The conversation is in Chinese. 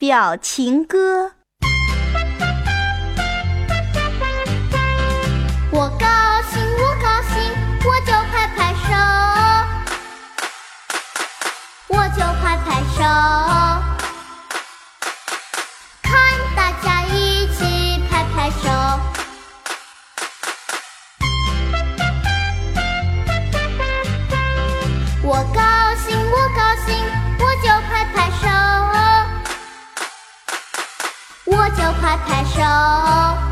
表情歌。我高兴，我高兴，我就拍拍手，我就拍拍手，看大家一起拍拍手。我高兴，我高兴，我就拍拍手。